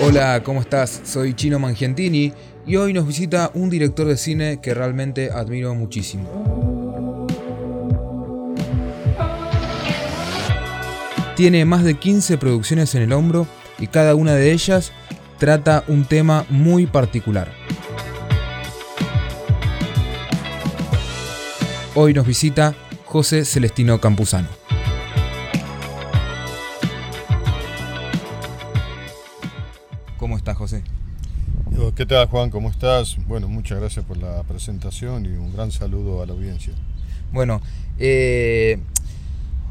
Hola, ¿cómo estás? Soy Chino Mangiantini y hoy nos visita un director de cine que realmente admiro muchísimo. Tiene más de 15 producciones en el hombro y cada una de ellas trata un tema muy particular. Hoy nos visita José Celestino Campuzano. Tal, Juan? ¿Cómo estás? Bueno, muchas gracias por la presentación y un gran saludo a la audiencia. Bueno, eh,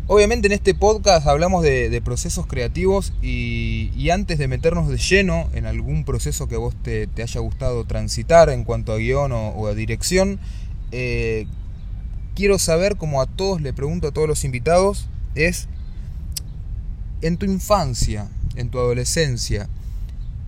obviamente en este podcast hablamos de, procesos creativos y, antes de meternos de lleno en algún proceso que a vos te, haya gustado transitar en cuanto a guion o, o a dirección, eh, quiero saber, como a todos le pregunto a todos los invitados, es en tu infancia, en tu adolescencia,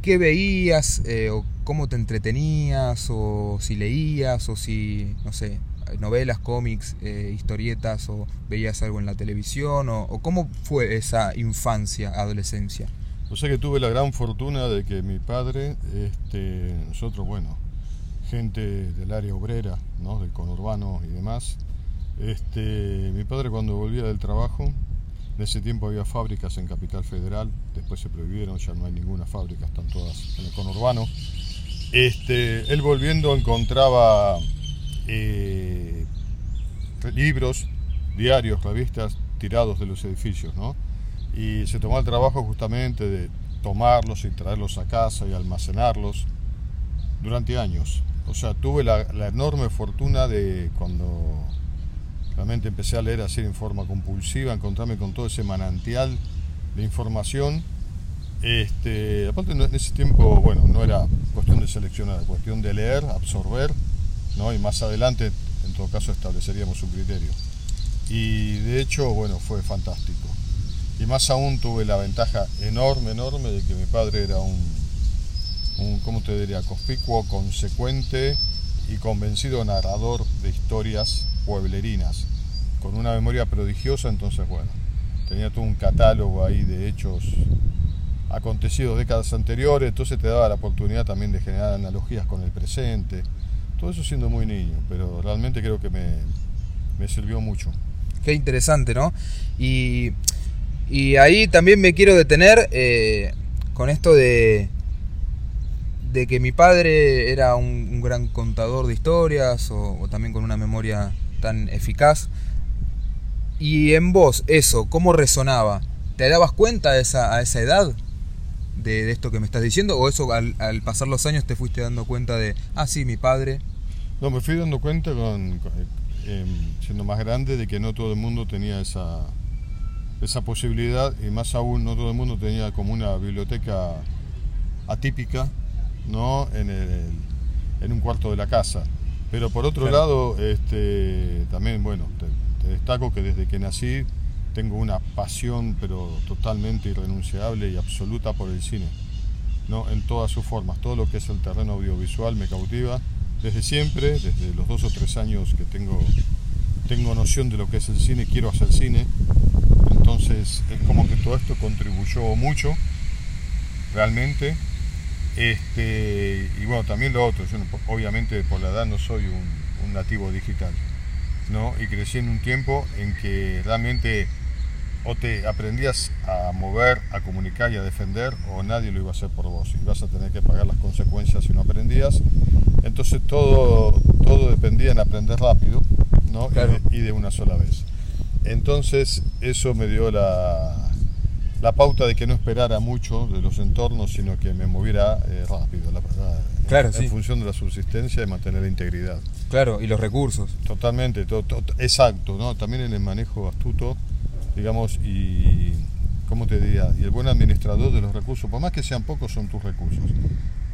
¿qué veías eh, o cómo te entretenías o si leías o si, no sé, novelas, cómics, eh, historietas o veías algo en la televisión o, cómo fue esa infancia, adolescencia? O sea que tuve la gran fortuna de que mi padre, este, nosotros, bueno, gente del área obrera, ¿no? del conurbano y demás, este, mi padre cuando volvía del trabajo, en ese tiempo había fábricas en Capital Federal, después se prohibieron, ya no hay ninguna fábrica, están todas en el conurbano. Este, él volviendo encontraba eh, libros, diarios, revistas tirados de los edificios, ¿no? Y se tomó el trabajo justamente de tomarlos y traerlos a casa y almacenarlos durante años. O sea, tuve la, la enorme fortuna de cuando realmente empecé a leer así en forma compulsiva, encontrarme con todo ese manantial de información. Este, aparte en ese tiempo, bueno, no era cuestión de seleccionar, cuestión de leer, absorber, ¿no? y más adelante, en todo caso, estableceríamos un criterio. Y de hecho, bueno, fue fantástico. Y más aún tuve la ventaja enorme, enorme de que mi padre era un, un ¿cómo te diría?, conspicuo, consecuente y convencido narrador de historias pueblerinas, con una memoria prodigiosa, entonces bueno, tenía todo un catálogo ahí de hechos acontecidos décadas anteriores, entonces te daba la oportunidad también de generar analogías con el presente, todo eso siendo muy niño, pero realmente creo que me, me sirvió mucho. Qué interesante, ¿no? Y, y ahí también me quiero detener eh, con esto de, de que mi padre era un, gran contador de historias o, o, también con una memoria tan eficaz. Y en vos, eso, ¿cómo resonaba? ¿Te dabas cuenta a esa, a esa edad de, de, esto que me estás diciendo? ¿O eso al, al, pasar los años te fuiste dando cuenta de, ah, sí, mi padre? No, me fui dando cuenta con, con eh, siendo más grande de que no todo el mundo tenía esa, esa posibilidad y más aún no todo el mundo tenía como una biblioteca atípica ¿no? en, el, en un cuarto de la casa. Pero por otro claro. lado, este, también, bueno, te, te, destaco que desde que nací tengo una pasión, pero totalmente irrenunciable y absoluta por el cine, ¿no? En todas sus formas. Todo lo que es el terreno audiovisual me cautiva desde siempre, desde los dos o tres años que tengo, tengo noción de lo que es el cine, quiero hacer cine. Entonces, es como que todo esto contribuyó mucho, realmente, este, y bueno, también lo otro, yo obviamente por la edad no soy un, un, nativo digital, ¿no? Y crecí en un tiempo en que realmente o te aprendías a mover, a comunicar y a defender, o nadie lo iba a hacer por vos. Y vas a tener que pagar las consecuencias si no aprendías. Entonces todo, todo dependía en aprender rápido, ¿no? Claro. Y, de, y de una sola vez. Entonces eso me dio la, la pauta de que no esperara mucho de los entornos, sino que me moviera eh, rápido, la, la, claro, en, sí. función de la subsistencia y mantener la integridad. Claro, y los recursos. Totalmente, to, to, exacto, ¿no? También en el manejo astuto, digamos, y, ¿cómo te diría? Y el buen administrador de los recursos, por más que sean pocos, son tus recursos,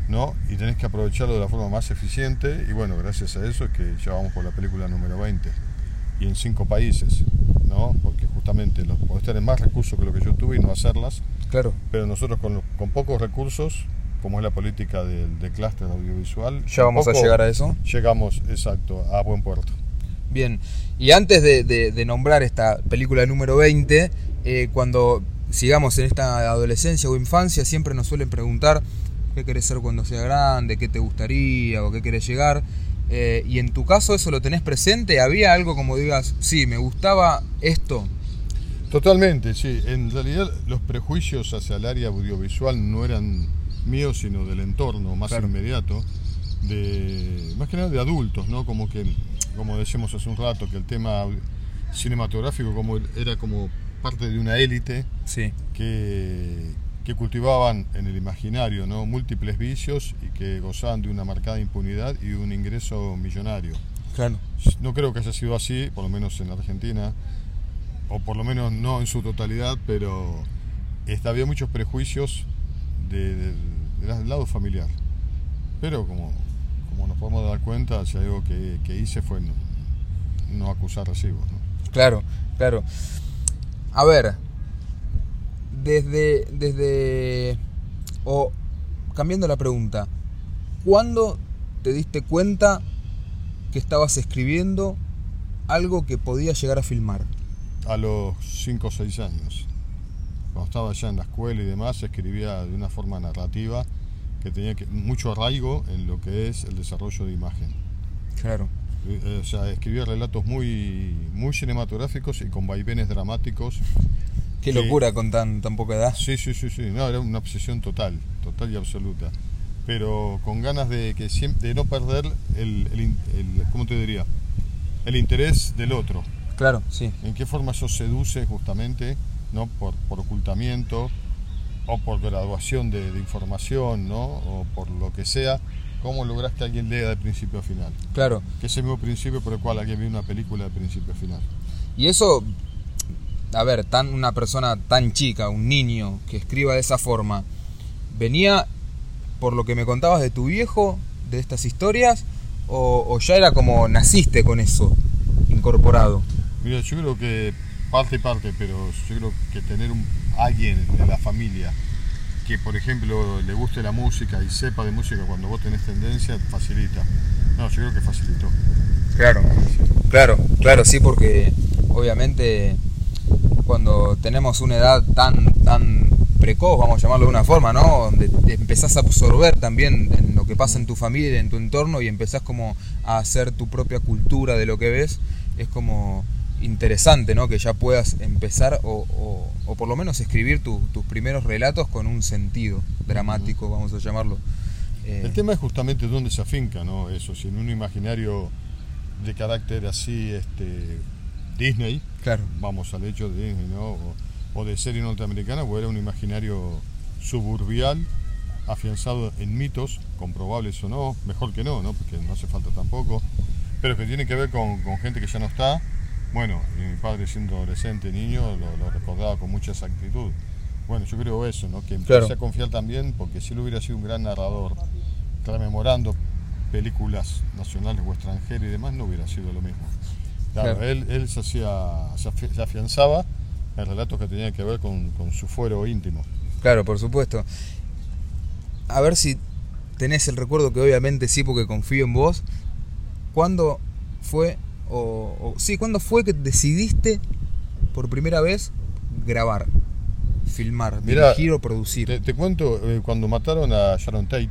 ¿no? Y tenés que aprovecharlo de la forma más eficiente, y bueno, gracias a eso es que ya vamos por la película número 20, y en cinco países, ¿no? Porque justamente los, podés tener más recursos que lo que yo tuve y no hacerlas. Claro. Pero nosotros con, con pocos recursos, como es la política del de clúster audiovisual. Ya vamos a llegar a eso. Llegamos, exacto, a buen puerto. Bien, y antes de, de, de nombrar esta película número 20, eh, cuando sigamos en esta adolescencia o infancia, siempre nos suelen preguntar qué querés ser cuando sea grande, qué te gustaría o qué querés llegar. Eh, y en tu caso eso lo tenés presente, ¿había algo como digas, sí, me gustaba esto? Totalmente, sí. En realidad los prejuicios hacia el área audiovisual no eran míos, sino del entorno más inmediato, de, más que nada de adultos, ¿no? Como que, como decíamos hace un rato, que el tema cinematográfico como era como parte de una élite sí. que, que cultivaban en el imaginario ¿no? múltiples vicios y que gozaban de una marcada impunidad y un ingreso millonario. Claro. No creo que haya sido así, por lo menos en Argentina, o por lo menos no en su totalidad, pero había muchos prejuicios del lado familiar. Pero como, como nos podemos dar cuenta, si algo que, hice fue no, acusar recibos. Claro, claro. A ver, desde, desde, o cambiando la pregunta, ¿cuándo te diste cuenta que estabas escribiendo algo que podía llegar a filmar? A los 5 o 6 años. Cuando estaba ya en la escuela y demás, escribía de una forma narrativa que tenía que, mucho arraigo en lo que es el desarrollo de imagen. Claro. Eh, o sea, escribía relatos muy, muy cinematográficos y con vaivenes dramáticos Qué locura con tan, tan poca edad. Sí, sí, sí, sí. No, era una obsesión total, total y absoluta. Pero con ganas de que siempre, de no perder el, el, ¿cómo te diría? El interés del otro. Claro, sí. ¿En qué forma eso seduce justamente, no? Por, por ocultamiento o por graduación de, de, información, ¿no? O por lo que sea. ¿Cómo logras que alguien lea de principio a final? Claro. Que es el mismo principio por el cual alguien ve una película de principio a final. Y eso a ver, tan, una persona tan chica, un niño que escriba de esa forma, venía por lo que me contabas de tu viejo, de estas historias, o, ya era como naciste con eso incorporado? Mira, yo creo que parte y parte, pero yo creo que tener un, alguien en la familia que, por ejemplo, le guste la música y sepa de música cuando vos tenés tendencia, facilita. No, yo creo que facilitó. Claro, claro, claro, sí, porque obviamente cuando tenemos una edad tan, tan precoz, vamos a llamarlo de una forma, ¿no? Donde empezás a absorber también en lo que pasa en tu familia, en tu entorno y empezás como a hacer tu propia cultura de lo que ves, es como interesante, ¿no? Que ya puedas empezar o, o, por lo menos escribir tus primeros relatos con un sentido dramático, vamos a llamarlo. El tema es justamente dónde se afinca, ¿no? Eso, si en un imaginario de carácter así, este, Disney, claro. vamos al hecho de Disney, ¿no? o, de serie norteamericana, o era un imaginario suburbial, afianzado en mitos, comprobables o no, mejor que no, ¿no? porque no hace falta tampoco, pero que tiene que ver con, gente que ya no está. Bueno, mi padre siendo adolescente, niño, lo, recordaba con mucha exactitud. Bueno, yo creo eso, ¿no? que empecé a confiar también, porque si él hubiera sido un gran narrador, rememorando películas nacionales o extranjeras y demás, no hubiera sido lo mismo. Claro, Él, se, hacía, se afianzaba en relatos que tenían que ver con, su fuero íntimo. Claro, por supuesto. A ver si tenés el recuerdo que obviamente sí, porque confío en vos. ¿Cuándo fue, o, sí, cuándo fue que decidiste por primera vez grabar, filmar, dirigir o producir? Te, cuento, eh, cuando mataron a Sharon Tate,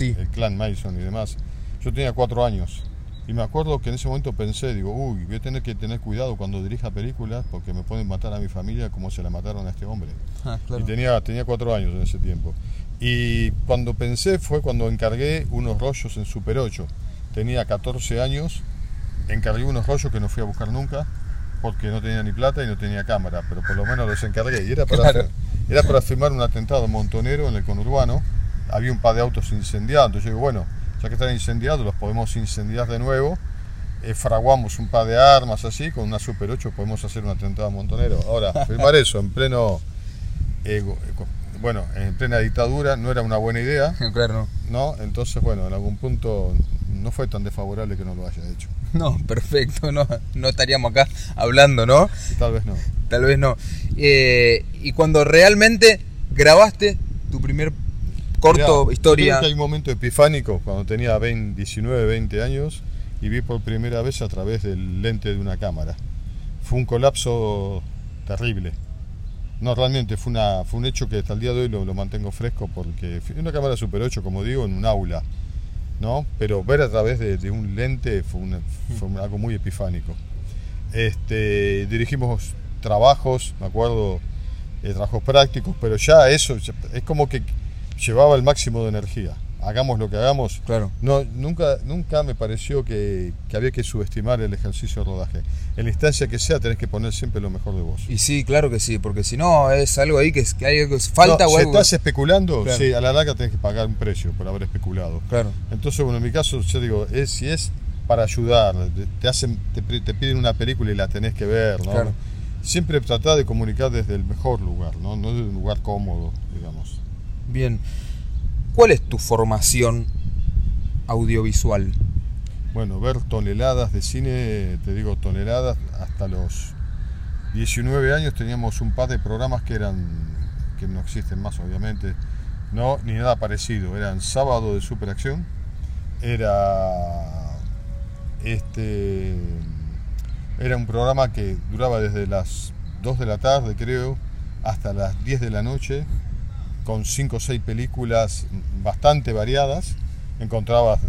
el clan Mason y demás, yo tenía cuatro años. Y me acuerdo que en ese momento pensé, digo, uy, voy a tener que tener cuidado cuando dirija películas porque me pueden matar a mi familia como se la mataron a este hombre. Ah, y tenía, tenía cuatro años en ese tiempo. Y cuando pensé fue cuando encargué unos rollos en Super 8. Tenía 14 años, encargué unos rollos que no fui a buscar nunca porque no tenía ni plata y no tenía cámara, pero por lo menos los encargué. Y era para, era para filmar un atentado montonero en el conurbano. Había un par de autos incendiados. Entonces yo digo, bueno, ya que están incendiados, los podemos incendiar de nuevo. Eh, fraguamos un par de armas así, con una Super 8 podemos hacer un atentado montonero. Ahora, filmar eso en pleno. Eh, bueno, en plena dictadura no era una buena idea. Claro. ¿no? Entonces, bueno, en algún punto no fue tan desfavorable que no lo haya hecho. No, perfecto, no, no estaríamos acá hablando, ¿no? Tal vez no. Tal vez no. Eh, y cuando realmente grabaste tu primer corto, historia. Creo que hay un momento epifánico cuando tenía 20, 19, 20 años y vi por primera vez a través del lente de una cámara. Fue un colapso terrible. No, realmente fue, una, fue un hecho que hasta el día de hoy lo, lo mantengo fresco porque fue una cámara Super 8, como digo, en un aula, ¿no? Pero ver a través de, un lente fue, una- algo muy epifánico. Este, dirigimos trabajos, me acuerdo, eh, trabajos prácticos, pero ya eso es como que llevaba el máximo de energía. Hagamos lo que hagamos. Claro. No, nunca, nunca me pareció que, que había que subestimar el ejercicio de rodaje. En la instancia que sea, tenés que poner siempre lo mejor de vos. Y sí, claro que sí, porque si no es algo ahí que, es- que hay algo que falta No, o si algo. estás especulando, Claro. sí, a la larga tenés que pagar un precio por haber especulado. Claro, Entonces, bueno, en mi caso, yo digo, es, si es para ayudar, te- te hacen, te, te piden una película y la tenés que ver, ¿no? Claro. Siempre tratar de comunicar desde el mejor lugar, ¿no? No desde un lugar cómodo, digamos. bien. ¿Cuál es tu formación audiovisual? Bueno, ver toneladas de cine, te digo toneladas, hasta los 19 años teníamos un par de programas que eran, que no existen más obviamente, no, ni nada parecido, eran sábado de superacción, era este era un programa que duraba desde las 2 de la tarde creo hasta las 10 de la noche con 5 o 6 películas bastante variadas encontrabas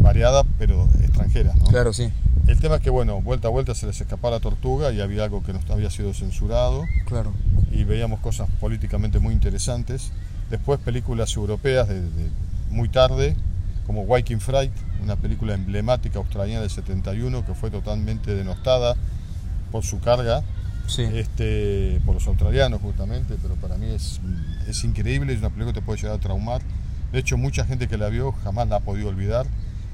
variadas pero extranjeras ¿no? Claro, sí, el tema es que bueno vuelta a vuelta se les escapaba la tortuga y había algo que no había sido censurado claro. y veíamos cosas políticamente muy interesantes. Después películas europeas de, de muy tarde, como Viking Fright, una película emblemática australiana del 71 que fue totalmente denostada por su carga, Sí, este, por los australianos justamente, pero para mí es, es increíble, es una película que te puede llegar a traumar. De hecho, mucha gente que la vio jamás la ha podido olvidar.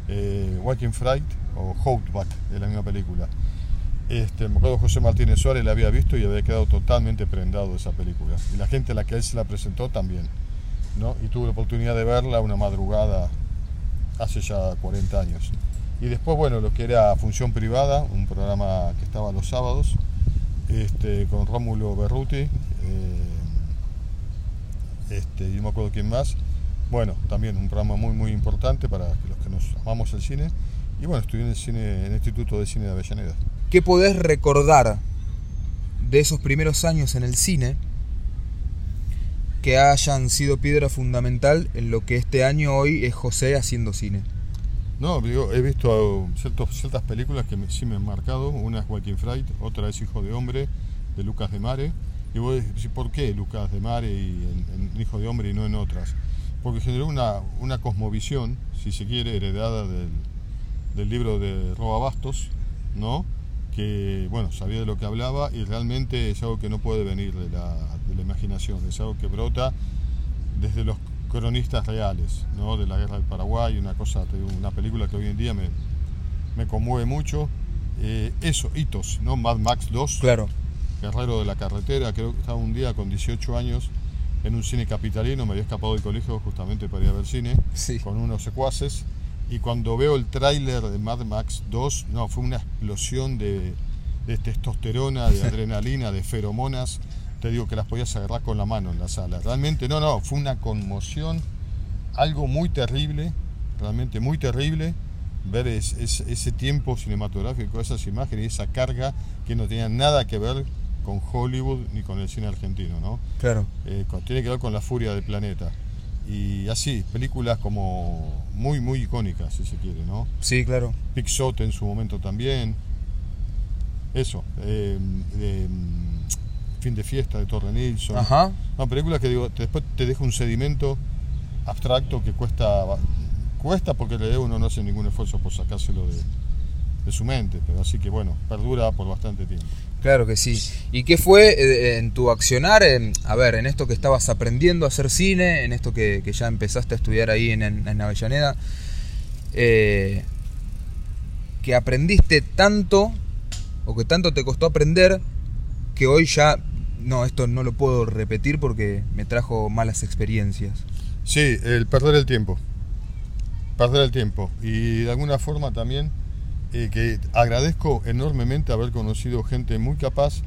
Eh, Viking Fright o Outback de la misma película. Este, me acuerdo José Martínez Suárez la había visto y había quedado totalmente prendado de esa película. Y la gente a la que él se la presentó también. ¿no? Y tuve la oportunidad de verla una madrugada hace ya 40 años. Y después, bueno, lo que era Función Privada, un programa que estaba los sábados, este, con Rómulo Berruti, eh, este, y no me acuerdo quién más. Bueno, también un programa muy, muy importante para los que nos amamos el cine. Y bueno, estudié en el, cine, en el Instituto de Cine de Avellaneda. ¿Qué podés recordar de esos primeros años en el cine que hayan sido piedra fundamental en lo que este año hoy es José haciendo cine? No, digo, he visto ciertas películas que me- sí me han marcado. Una es Walking Fright, otra es Hijo de Hombre, de Lucas de Mare. Y vos decís, ¿por qué Lucas de Mare y en, en Hijo de Hombre y no en otras? Porque generó una, una cosmovisión, si se quiere, heredada del, del libro de Roba Bastos, ¿no? Que, bueno, sabía de lo que hablaba y realmente es algo que no puede venir de la, de la imaginación, es algo que brota desde los cronistas reales, ¿no? de la guerra del Paraguay, una cosa, una película que hoy en día me, me conmueve mucho. Eh, eso, hitos, ¿no? Mad Max 2, Claro, Guerrero de la Carretera, creo que estaba un día con 18 años en un cine capitalino, me había escapado del colegio justamente para ir a ver cine, Sí. con unos secuaces, y cuando veo el tráiler de Mad Max 2, no, fue una explosión de, de testosterona, de adrenalina, de feromonas, te digo que las podías agarrar con la mano en la sala. Realmente, no, no, fue una conmoción, algo muy terrible, realmente muy terrible, ver es- es- ese tiempo cinematográfico, esas imágenes y esa carga que no tenía nada que ver con Hollywood ni con el cine argentino, ¿no? claro. Eh, con- tiene que ver con la furia del planeta. Y así, películas como muy, muy icónicas, si se quiere, ¿no? Sí, claro. Pixote en su momento también. Eso, eh, Fin de Fiesta de Torre Nilsson. Ajá. No, películas que digo, te- después te deja un sedimento abstracto que cuesta, cuesta porque le uno no hace ningún esfuerzo por sacárselo de, de su mente, pero así que bueno, perdura por bastante tiempo. Claro que sí. ¿Y qué fue eh, en tu accionar, en, a ver, en esto que estabas aprendiendo a hacer cine, en esto que, que ya empezaste a estudiar ahí en, en- en Avellaneda, eh, que aprendiste tanto o que tanto te costó aprender que hoy ya, no, esto no lo puedo repetir porque me trajo malas experiencias? Sí, el perder el tiempo. Perder el tiempo. Y de alguna forma también eh, que agradezco enormemente haber conocido gente muy capaz,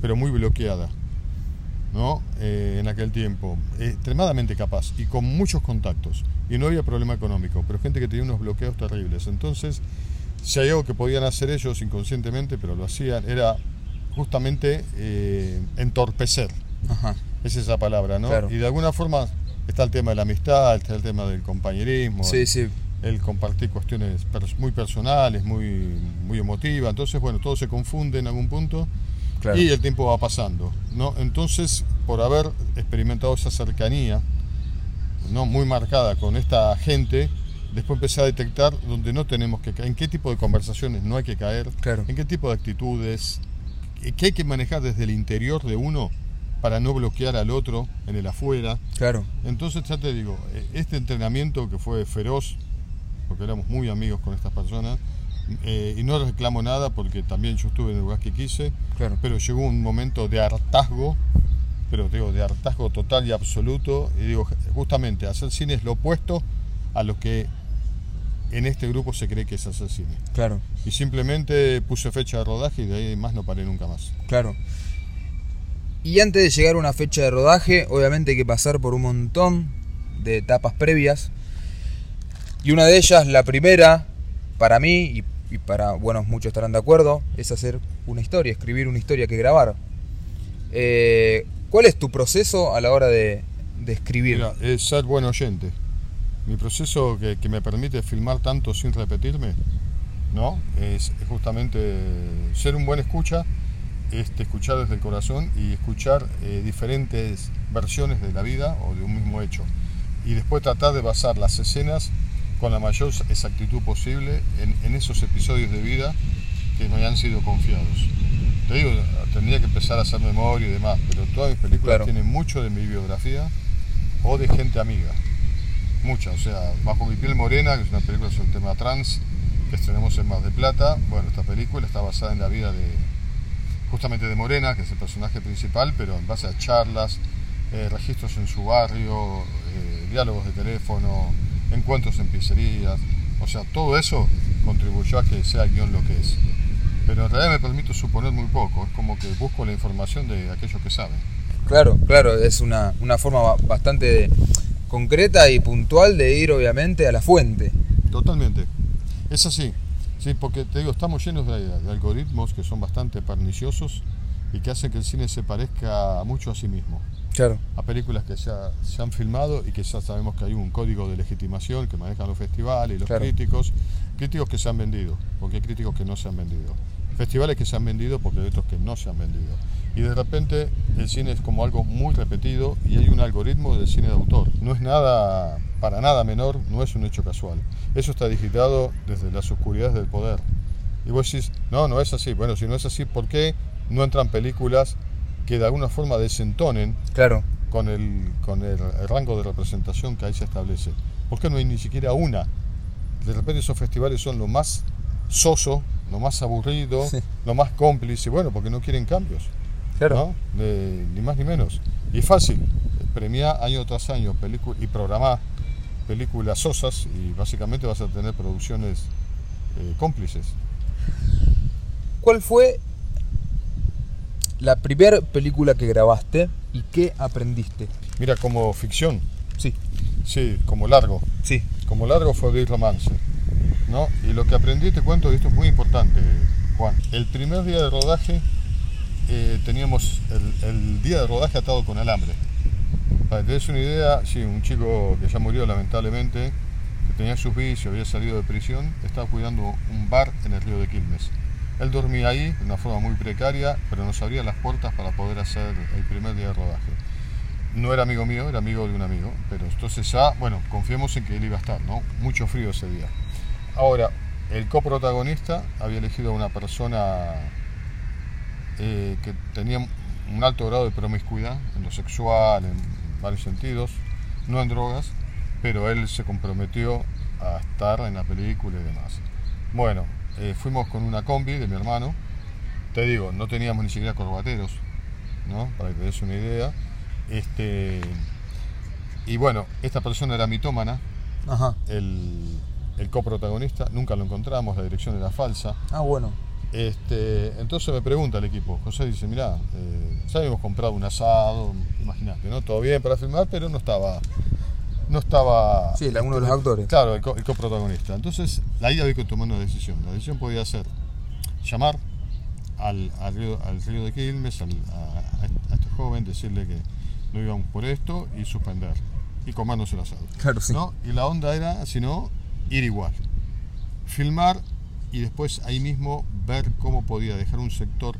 pero muy bloqueada. ¿no? Eh, en aquel tiempo, extremadamente capaz y con muchos contactos. Y no había problema económico, pero gente que tenía unos bloqueos terribles. Entonces, si hay algo que podían hacer ellos inconscientemente, pero lo hacían, era justamente eh, entorpecer. Ajá. Es esa palabra, ¿no? Claro. Y de alguna forma está el tema de la amistad, está el tema del compañerismo, Sí, sí. el compartir cuestiones muy personales, muy, muy emotivas. Entonces, bueno, todo se confunde en algún punto Claro. y el tiempo va pasando, ¿no? Entonces, por haber experimentado esa cercanía, ¿no? Muy marcada con esta gente, después empecé a detectar donde no tenemos que caer, en qué tipo de conversaciones no hay que caer, Claro. en qué tipo de actitudes, que hay que manejar desde el interior de uno para no bloquear al otro en el afuera. Claro. Entonces ya te digo, eh, este entrenamiento que fue feroz, porque éramos muy amigos con estas personas, eh, y no reclamo nada porque también yo estuve en el lugar que quise, Claro. pero llegó un momento de hartazgo, pero digo, de hartazgo total y absoluto, y digo, justamente hacer cine es lo opuesto a lo que en este grupo se cree que es cine. Claro. Y simplemente puse fecha de rodaje y de ahí más no paré nunca más. Claro. Y antes de llegar a una fecha de rodaje, obviamente hay que pasar por un montón de etapas previas. Y una de ellas, la primera, para mí, y, y para, bueno, muchos estarán de acuerdo, es hacer una historia, escribir una historia que grabar. Eh, ¿Cuál es tu proceso a la hora de, de escribir? Mira, es ser buen oyente. Mi proceso que, que me permite filmar tanto sin repetirme, ¿no? Es justamente ser un buen escucha, este, escuchar desde el corazón y escuchar eh, diferentes versiones de la vida o de un mismo hecho. Y después tratar de basar las escenas con la mayor exactitud posible en, en esos episodios de vida que me han sido confiados. Te digo, tendría que empezar a hacer memoria y demás, pero todas mis películas Claro. tienen mucho de mi biografía o de gente amiga. Mucha, o sea, Bajo mi piel morena, que es una película sobre el tema trans, que estrenamos en Mar de Plata. Bueno, esta película está basada en la vida de justamente de Morena, que es el personaje principal, pero en base a charlas, eh, registros en su barrio, eh, diálogos de teléfono, encuentros en pizzerías. O sea, todo eso contribuyó a que sea el guion lo que es. Pero en realidad me permito suponer muy poco, es como que busco la información de aquellos que saben. Claro, claro, es una, una forma ba- bastante concreta y puntual de ir obviamente a la fuente. Totalmente. Es así. Sí, porque te digo, estamos llenos de, de algoritmos que son bastante perniciosos y que hacen que el cine se parezca mucho a sí mismo. Claro, A películas que ya se han filmado y que ya sabemos que hay un código de legitimación que manejan los festivales y los Claro. críticos. Críticos que se han vendido, porque hay críticos que no se han vendido. Festivales que se han vendido porque hay otros que no se han vendido. Y de repente el cine es como algo muy repetido y hay un algoritmo del cine de autor. No es nada, para nada menor, no es un hecho casual. Eso está digitado desde las oscuridades del poder. Y vos decís, no, no es así. Bueno, si no es así, ¿por qué no entran películas que de alguna forma desentonen claro, con el, con el, el rango de representación que ahí se establece. ¿Por qué no hay ni siquiera una? De repente esos festivales son lo más soso, lo más aburrido, Sí. lo más cómplice, bueno, porque no quieren cambios, claro. ¿no? De- ni más ni menos. Y es fácil, premiar año tras año y programar películas sosas y básicamente vas a tener producciones eh, cómplices. ¿Cuál fue la primera película que grabaste y qué aprendiste? Mira, como ficción, Sí, sí, como largo, sí, como largo fue Abrir Romance. ¿no? Y lo que aprendí, te cuento, y esto es muy importante, Juan. El primer día de rodaje eh, teníamos el, día de rodaje atado con alambre. Para que te des una idea, sí, un chico que ya murió lamentablemente, que tenía sus vicios, había salido de prisión, estaba cuidando un bar en el río de Quilmes. Él dormía ahí de una forma muy precaria, pero nos abría las puertas para poder hacer el primer día de rodaje. No era amigo mío, era amigo de un amigo, pero entonces bueno, confiemos en que él iba a estar, ¿no? Mucho frío ese día. Ahora, el coprotagonista había elegido a una persona eh, que tenía un alto grado de promiscuidad en lo sexual, en varios sentidos, no en drogas, pero él se comprometió a estar en la película y demás. Bueno, eh, fuimos con una combi de mi hermano, te digo, no teníamos ni siquiera corbateros, ¿no? Para que te des una idea. Este, y bueno, esta persona era mitómana, ajá. el, el coprotagonista, nunca lo encontramos, la dirección era falsa. Ah, bueno, Este, entonces me pregunta el equipo, José dice, mirá, eh, ya habíamos comprado un asado, imagínate, ¿no? Todo bien para filmar, pero no estaba... No estaba... Sí, el- uno de los actores. Claro, el, co- el coprotagonista. Entonces, ahí había que tomar una decisión. La decisión podía ser llamar al, al, río, al río de Quilmes, al- a, a este joven, decirle que no íbamos por esto y suspender. Y comernos el asado. Claro, sí. ¿no? Y la onda era, si no, ir igual. Filmar y después ahí mismo ver cómo podía dejar un sector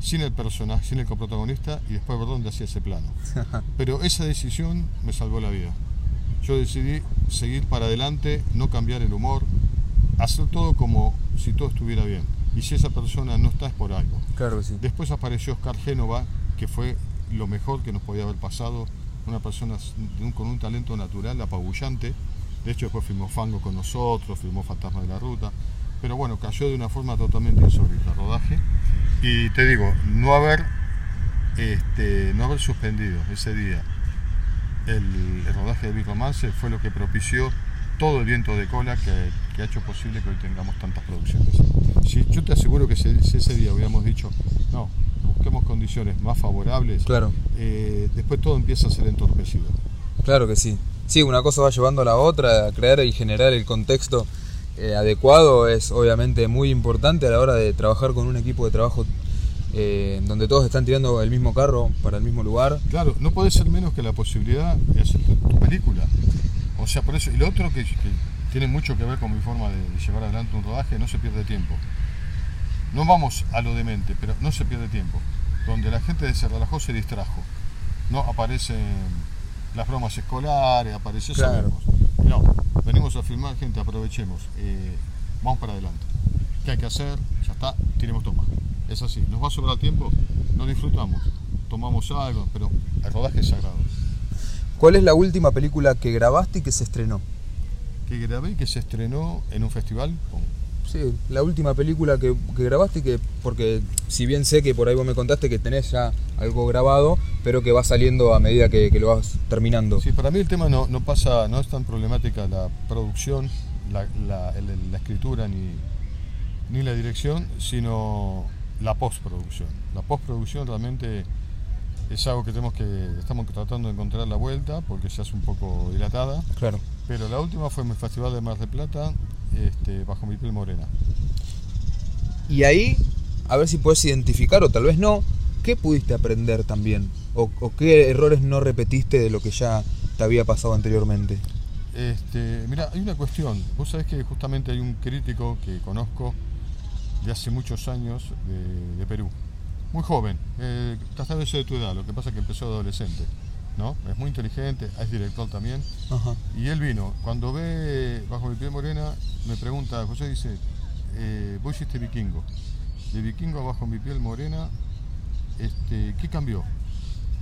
sin el personaje, sin el coprotagonista y después ver dónde hacía ese plano. Pero esa decisión me salvó la vida. Yo decidí seguir para adelante, no cambiar el humor, hacer todo como si todo estuviera bien. Y si esa persona no está es por algo. Claro que sí. Después apareció Oscar Génova, que fue lo mejor que nos podía haber pasado, una persona con un talento natural apabullante. De hecho, después filmó Fango con nosotros, filmó Fantasma de la Ruta. Pero bueno, cayó de una forma totalmente insólita el rodaje. Y te digo, no haber, este, no haber suspendido ese día el, el rodaje de Big Romance fue lo que propició todo el viento de cola que, que ha hecho posible que hoy tengamos tantas producciones. Si, yo te aseguro que si, si ese día hubiéramos dicho, no, busquemos condiciones más favorables, Claro. eh, después todo empieza a ser entorpecido. Claro que sí. Sí, una cosa va llevando a la otra, a crear y generar el contexto eh, adecuado es obviamente muy importante a la hora de trabajar con un equipo de trabajo eh, donde todos están tirando el mismo carro para el mismo lugar. Claro, no puede ser menos que la posibilidad de hacer tu, tu película. O sea, por eso, y lo otro que, que tiene mucho que ver con mi forma de, de llevar adelante un rodaje, no se pierde tiempo. No vamos a lo demente, pero no se pierde tiempo. Donde la gente se relajó, se distrajo. No aparecen las bromas escolares, aparece eso Claro. mismo. No, venimos a filmar, gente, aprovechemos. eh, vamos para adelante. ¿Qué hay que hacer? Ya está, tiremos toma. Es así, nos va a sobrar tiempo, no disfrutamos, tomamos algo, pero el rodaje es sagrado. ¿Cuál es la última película que grabaste y que se estrenó? Que grabé y que se estrenó en un festival Sí, la última película que, que grabaste y que, porque si bien sé que por ahí vos me contaste que tenés ya algo grabado, pero que va saliendo a medida que, que lo vas terminando. Sí, para mí el tema no, no pasa, no es tan problemática la producción, la, la- el- la escritura ni, ni la dirección, sino la postproducción. La postproducción realmente es algo que tenemos que estamos tratando de encontrar la vuelta porque se hace un poco dilatada. Claro. Pero la última fue en el Festival de Mar del Plata, este, bajo mi piel morena. Y ahí, a ver si puedes identificar, o tal vez no, ¿qué pudiste aprender también? O, o qué errores no repetiste de lo que ya te había pasado anteriormente? Este, mira, hay una cuestión. Vos sabés que justamente hay un crítico que conozco de hace muchos años de, de Perú. Muy joven, eh, tal vez de tu edad, lo que pasa es que empezó adolescente. ¿no? Es muy inteligente, es director también. Ajá. Y él vino, cuando ve Bajo mi piel morena, me pregunta, José dice, eh, vos hiciste vikingo. De vikingo a Bajo mi piel morena, este, ¿qué cambió?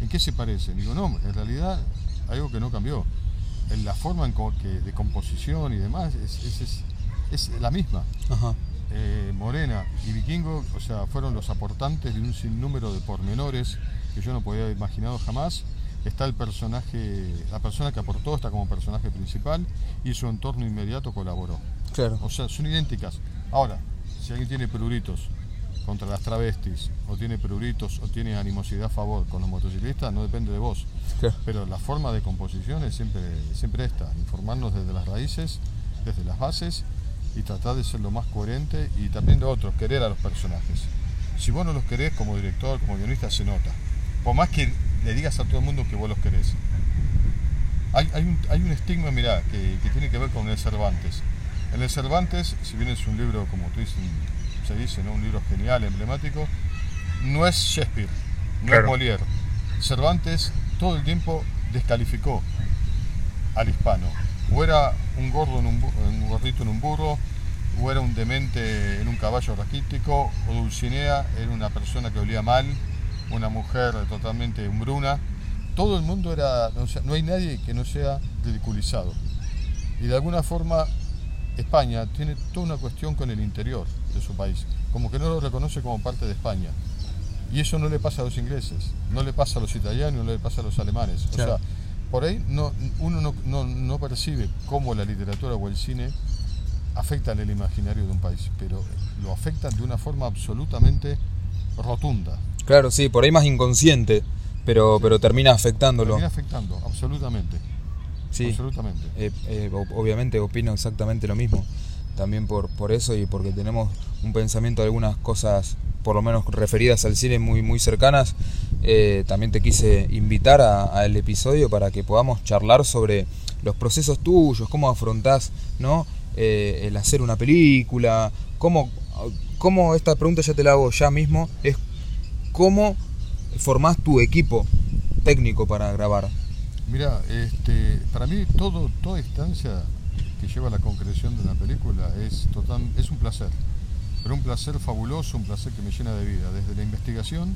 ¿En qué se parece? Digo, no, en realidad algo que no cambió. En la forma en co- que, de composición y demás es, es- es- es la misma. Ajá. Eh, Morena y Vikingo, o sea, fueron los aportantes de un sinnúmero de pormenores que yo no podía haber imaginado jamás. Está el personaje, la persona que aportó está como personaje principal y su entorno inmediato colaboró. Claro. O sea, son idénticas. Ahora, si alguien tiene pruritos contra las travestis, o tiene pruritos, o tiene animosidad a favor con los motociclistas, no depende de vos. Claro. Pero la forma de composición es siempre, siempre esta, informarnos desde las raíces, desde las bases, y tratar de ser lo más coherente y también de otros, querer a los personajes. Si vos no los querés como director, como guionista, se nota. Por más que le digas a todo el mundo que vos los querés. Hay, hay un, hay un estigma, mirá, que, que tiene que ver con el Cervantes. En el Cervantes, si bien es un libro, como tú dices, se dice, ¿no? un libro genial, emblemático, no es Shakespeare, no Claro. es Molière. Cervantes todo el tiempo descalificó al hispano. O era un gordo en un, un gordito en un burro, o era un demente en un caballo raquítico, o Dulcinea era una persona que olía mal, una mujer totalmente umbruna. Todo el mundo era, o sea, no hay nadie que no sea ridiculizado. Y de alguna forma España tiene toda una cuestión con el interior de su país, como que no lo reconoce como parte de España. Y eso no le pasa a los ingleses, no le pasa a los italianos, no le pasa a los alemanes. O Claro. sea, por ahí no, uno no, no- no percibe cómo la literatura o el cine afectan el imaginario de un país, pero lo afectan de una forma absolutamente rotunda. Claro, sí, por ahí más inconsciente, pero, pero termina afectándolo. Termina afectando, absolutamente. Sí. Absolutamente. Eh, eh, ob- obviamente opino exactamente lo mismo. También por, por eso y porque tenemos un pensamiento de algunas cosas por lo menos referidas al cine muy, muy cercanas, eh, también te quise invitar al episodio para que podamos charlar sobre los procesos tuyos, cómo afrontás ¿no? Eh, el hacer una película, cómo, cómo, esta pregunta ya te la hago ya mismo, es cómo formás tu equipo técnico para grabar. Mira, este, para mí todo, toda instancia que lleva a la concreción de una película es, total, es un placer, pero un placer fabuloso, un placer que me llena de vida, desde la investigación,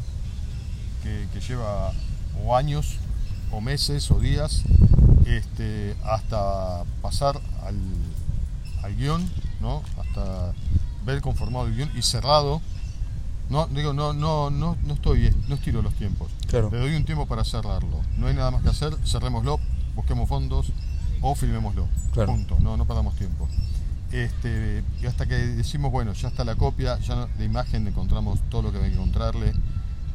que, lleva o años, o meses, o días, este, hasta pasar al, al guion, ¿no? hasta ver conformado el guion y cerrado. No, digo, no, no, no, no estoy, no estiro los tiempos. Claro. Le doy un tiempo para cerrarlo. No hay nada más que hacer, cerrémoslo, busquemos fondos o filmémoslo. Punto, no, no perdamos tiempo. Este, y hasta que decimos, bueno, ya está la copia, ya de imagen encontramos todo lo que hay que encontrarle,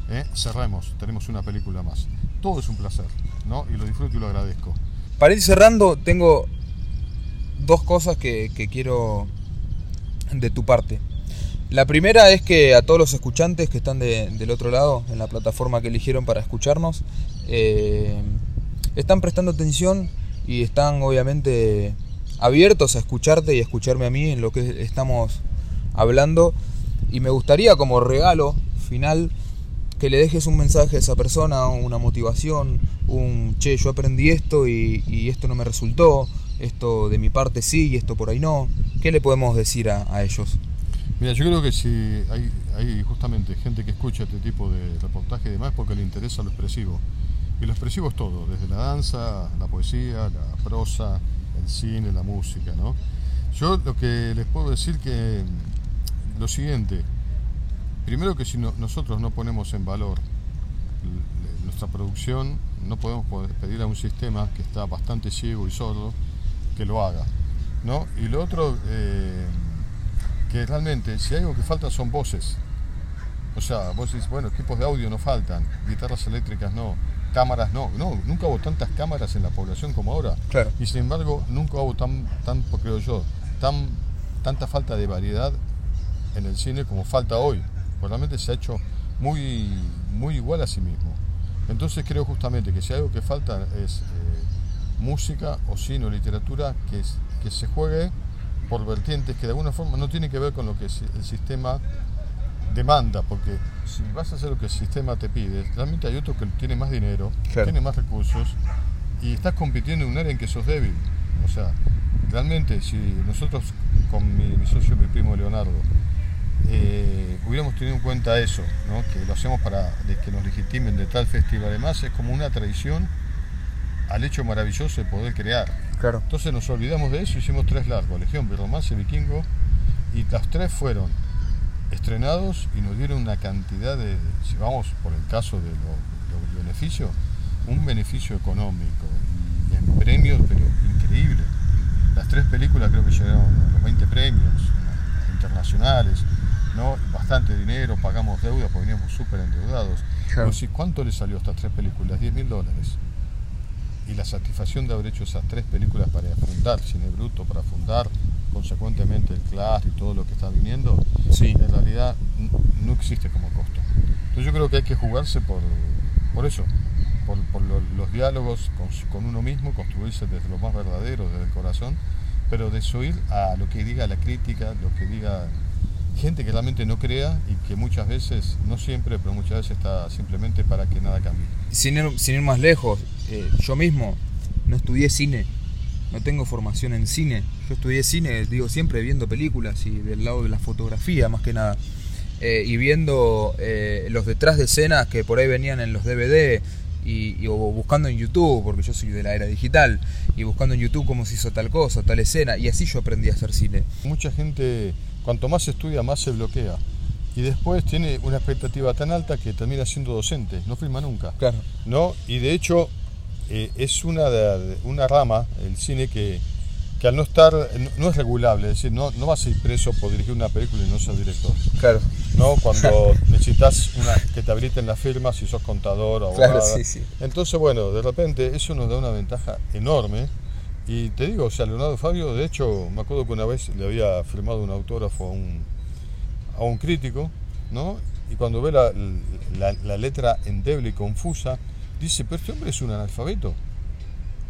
¿eh? cerremos, tenemos una película más. Todo es un placer, ¿no? Y lo disfruto y lo agradezco. Para ir cerrando, tengo dos cosas que, quiero de tu parte. La primera es que a todos los escuchantes que están del otro lado, en la plataforma que eligieron para escucharnos, eh, están prestando atención y están obviamente abiertos a escucharte y a escucharme a mí en lo que estamos hablando. Y me gustaría como regalo final que le dejes un mensaje a esa persona, una motivación, un che, yo aprendí esto y, y esto no me resultó, esto de mi parte sí y esto por ahí no. ¿Qué le podemos decir a, ellos? Mira, yo creo que si hay, hay, justamente gente que escucha este tipo de reportaje y demás porque le interesa lo expresivo. Y lo expresivo es todo, desde la danza, la poesía, la prosa, el cine, la música, ¿no? Yo lo que les puedo decir que lo siguiente, primero que si nosotros no ponemos en valor nuestra producción, no podemos pedir a un sistema que está bastante ciego y sordo que lo haga. ¿no? Y lo otro, eh, que realmente si hay algo que falta son voces. O sea, vos bueno, equipos de audio no faltan, guitarras eléctricas no, cámaras no. No, nunca hubo tantas cámaras en la población como ahora. Y sin embargo, nunca hubo tan, tan creo yo, tan, tanta falta de variedad en el cine como falta hoy. Realmente se ha hecho muy, muy igual a sí mismo. Entonces creo justamente que si algo que falta es eh, música o cine o literatura que, que se juegue por vertientes que de alguna forma no tiene que ver con lo que el sistema demanda, porque si vas a hacer lo que el sistema te pide, realmente hay otro que tiene más dinero, tiene más recursos y estás compitiendo en un área en que sos débil. O sea, realmente si nosotros con mi, socio, mi primo Leonardo, eh, hubiéramos tenido en cuenta eso, que lo hacemos para que nos legitimen de tal festival, además es como una tradición al hecho maravilloso de poder crear. Claro. Entonces nos olvidamos de eso, hicimos tres largos, Legión, Romance, Vikingo, y las tres fueron estrenados y nos dieron una cantidad de, si vamos por el caso de los beneficios, un beneficio económico y en premios, pero increíble. Las tres películas creo que llegaron a los 20 premios internacionales, ¿no? bastante dinero, pagamos deuda porque veníamos súper endeudados. ¿Cuánto le salió a estas tres películas? 10 mil dólares y la satisfacción de haber hecho esas tres películas para fundar Cine Bruto, para fundar consecuentemente el Clash y todo lo que está viniendo, en realidad no existe como costo. Entonces yo creo que hay que jugarse por, por eso, por, los diálogos con, uno mismo, construirse desde lo más verdadero, desde el corazón, pero desoír a lo que diga la crítica, lo que diga gente que realmente no crea y que muchas veces, no siempre, pero muchas veces está simplemente para que nada cambie. Sin ir, sin ir más lejos, eh, yo mismo no estudié cine, no tengo formación en cine. Yo estudié cine, digo, siempre viendo películas y del lado de la fotografía más que nada. Eh, y viendo eh, los detrás de escenas que por ahí venían en los DVD y, o buscando en YouTube, porque yo soy de la era digital, y buscando en YouTube cómo se hizo tal cosa, tal escena, y así yo aprendí a hacer cine. Mucha gente, cuanto más estudia, más se bloquea. Y después tiene una expectativa tan alta que termina siendo docente, no firma nunca. Claro. ¿No? Y de hecho, eh, es una, una rama, el cine, que, que al no estar, no, es regulable, es decir, no, no vas a ir preso por dirigir una película y no ser director. Claro. ¿No? Cuando necesitas una, que te habiliten la firma si sos contador o. Claro, sí, sí. Entonces, bueno, de repente eso nos da una ventaja enorme. Y te digo, o sea, Leonardo Fabio, de hecho, me acuerdo que una vez le había firmado un autógrafo a un, a un crítico, ¿no? y cuando ve la, la- la letra endeble y confusa, dice, pero este hombre es un analfabeto.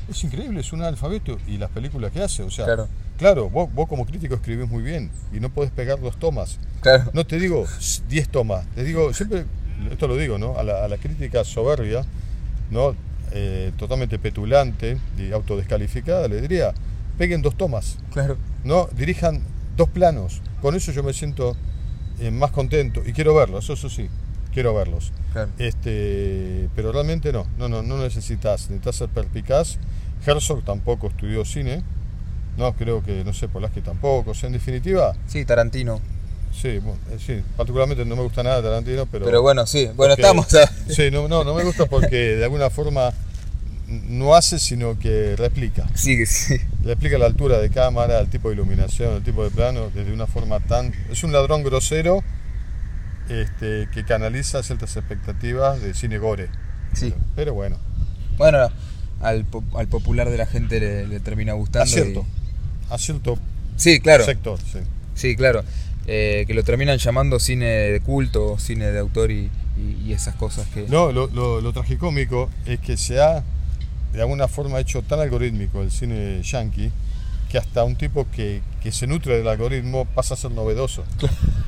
Es increíble, es un analfabeto. Y las películas que hace, o sea, Claro. claro, vos, vos como crítico escribís muy bien y no podés pegar dos tomas. Claro. No te digo 10 tomas, te digo, siempre, esto lo digo, ¿no? A la, a la crítica soberbia, ¿no? Eh, totalmente petulante y autodescalificada, le diría, peguen dos tomas, Claro. ¿no? Dirijan dos planos. Con eso yo me siento eh, más contento y quiero verlos, eso sí, quiero verlos. Claro. Este, pero realmente no, no, no, no necesitas, necesitas ser perspicaz. Herzog tampoco estudió cine, no, creo que, no sé, Polaski tampoco, o sea, en definitiva, Sí, Tarantino. Sí, bueno, eh, sí, particularmente no me gusta nada Tarantino, pero... Pero, bueno, sí. Bueno, porque- estamos. a- Sí, no, no, no me gusta porque de alguna forma no hace, sino que replica. Sí, sí. Replica la altura de cámara, el tipo de iluminación, el tipo de plano, desde una forma tan... Es un ladrón grosero este, que canaliza ciertas expectativas de cine gore. Sí. Pero, pero bueno, Bueno, al, al popular de la gente le, le termina gustando. acierto. y- Acierto Sí, claro. sector, sí. Sí, claro. Eh, que lo terminan llamando cine de culto, cine de autor y, y- y esas cosas que... No, lo, lo, lo tragicómico es que se ha de alguna forma hecho tan algorítmico el cine yankee que hasta un tipo que, que se nutre del algoritmo pasa a ser novedoso.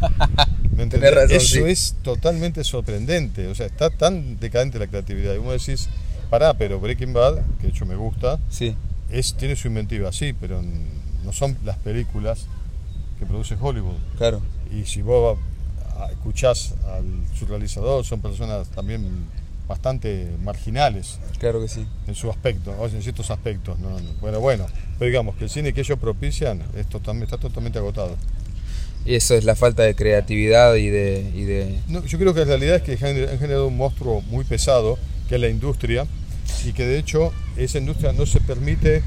¿Me razón, Eso sí. es totalmente sorprendente. O sea, está tan decadente la creatividad. Y vos decís, pará, pero Breaking Bad, que de hecho me gusta, Sí, es, tiene su inventiva, sí, pero no son las películas que produce Hollywood. claro. Y si vos escuchás al su realizador, son personas también bastante marginales Claro que sí. en su aspecto, o en ciertos aspectos. ¿no? No, Bueno, bueno, pero digamos que el cine que ellos propician es totalmente, está totalmente agotado. Y eso es la falta de creatividad y de... Y de... No, yo creo que la realidad es que han han generado un monstruo muy pesado, que es la industria, y que de hecho esa industria no se permite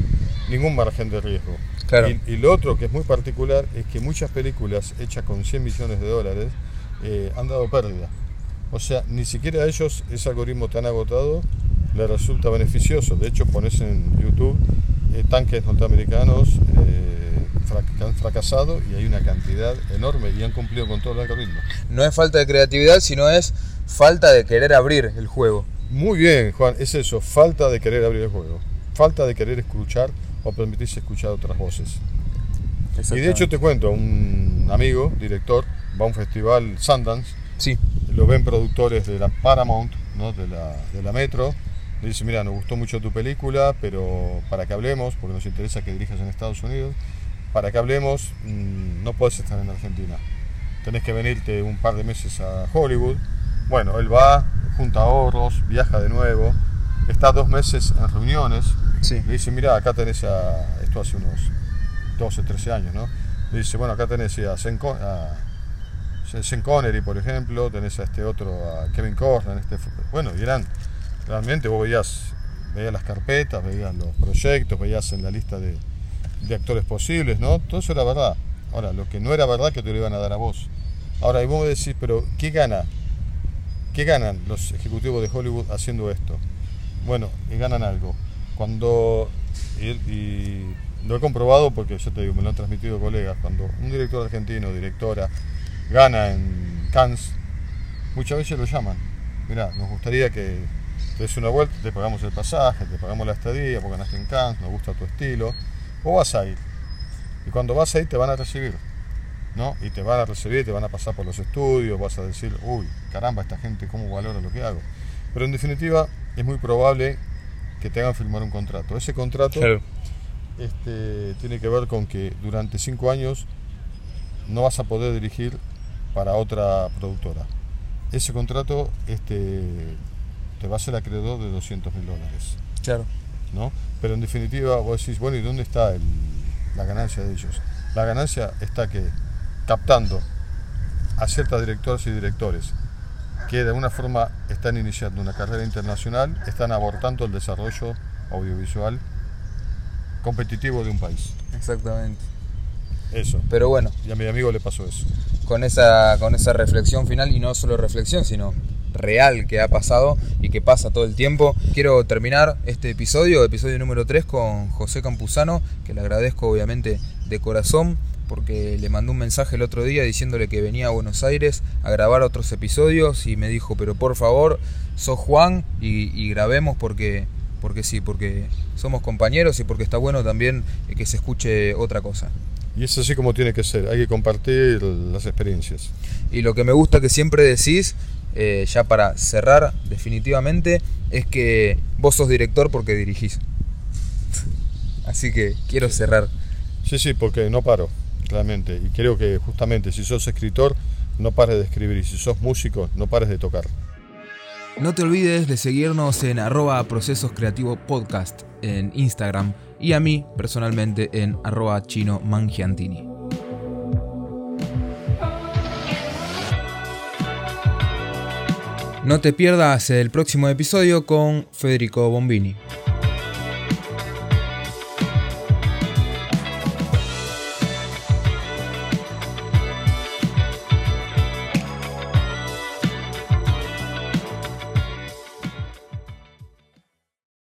ningún margen de riesgo. Claro. Y, y lo otro que es muy particular es que muchas películas hechas con 100 millones de dólares eh, han dado pérdida. O sea, ni siquiera a ellos ese algoritmo tan agotado les resulta beneficioso. De hecho, pones en YouTube eh, tanques norteamericanos eh, que han fracasado y hay una cantidad enorme y han cumplido con todo el algoritmo. No es falta de creatividad, sino es falta de querer abrir el juego. Muy bien, Juan, es eso, falta de querer abrir el juego, falta de querer escuchar o permitirse escuchar otras voces. Y de hecho te cuento, un amigo, director, va a un festival Sundance, Sí, lo ven productores de la Paramount, ¿no? de, la, de la Metro, le dice, mira, nos gustó mucho tu película, pero para que hablemos, porque nos interesa que dirijas en Estados Unidos, para que hablemos, mm, no puedes estar en Argentina. Tenés que venirte un par de meses a Hollywood. Bueno, él va, junta ahorros, viaja de nuevo, está dos meses en reuniones, sí. le dice, mira, acá tenés a, esto hace unos 12, 13 años, ¿no? Le dice, bueno, acá tenés a a Sean Connery, por ejemplo, tenés a este otro, a Kevin Costner, este, bueno, y eran, realmente vos veías, veías las carpetas, veías los proyectos, veías en la lista de, de actores posibles, ¿no? Todo eso era verdad. Ahora, lo que no era verdad que te lo iban a dar a vos. Ahora, y vos decís, pero ¿qué gana? ¿Qué ganan los ejecutivos de Hollywood haciendo esto? Bueno, eh, ganan algo. Cuando, y, y lo he comprobado porque yo te digo, me lo han transmitido colegas, cuando un director argentino, directora, gana en Cannes, muchas veces lo llaman. Mirá, nos gustaría que te des una vuelta, te pagamos el pasaje, te pagamos la estadía, porque ganaste en Cannes, nos gusta tu estilo, o vas a ir. Y cuando vas a ir te van a recibir. ¿no? Y te van a recibir, te van a pasar por los estudios, vas a decir, uy, caramba, esta gente cómo valora lo que hago. Pero en definitiva, es muy probable que te hagan firmar un contrato. Ese contrato Claro. este, tiene que ver con que durante cinco años no vas a poder dirigir para otra productora. Ese contrato este, te va a ser acreedor de 200 mil dólares. Claro. ¿no? Pero en definitiva vos decís, bueno, ¿y dónde está el- la ganancia de ellos? La ganancia está que captando a ciertos directores y directores que de alguna forma están iniciando una carrera internacional, están abortando el desarrollo audiovisual competitivo de un país. Exactamente. Eso. Pero bueno, Y a mi amigo le pasó eso. Con esa, con esa reflexión final, y no solo reflexión, sino real que ha pasado y que pasa todo el tiempo, quiero terminar este episodio, episodio número 3, con José Campuzano, que le agradezco obviamente de corazón porque le mandó un mensaje el otro día diciéndole que venía a Buenos Aires a grabar otros episodios y me dijo, pero por favor, sos Juan y, grabemos porque, porque sí, porque somos compañeros y porque está bueno también que se escuche otra cosa. Y es así como tiene que ser, hay que compartir las experiencias. Y lo que me gusta que siempre decís, eh, ya para cerrar definitivamente, es que vos sos director porque dirigís. Así que quiero cerrar. Sí, sí, porque no paro realmente. Y creo que justamente si sos escritor, no pares de escribir. Y si sos músico, no pares de tocar. No te olvides de seguirnos en arroba procesos podcast en Instagram y a mí personalmente en arroba chino mangiantini. No te pierdas el próximo episodio con Federico Bombini.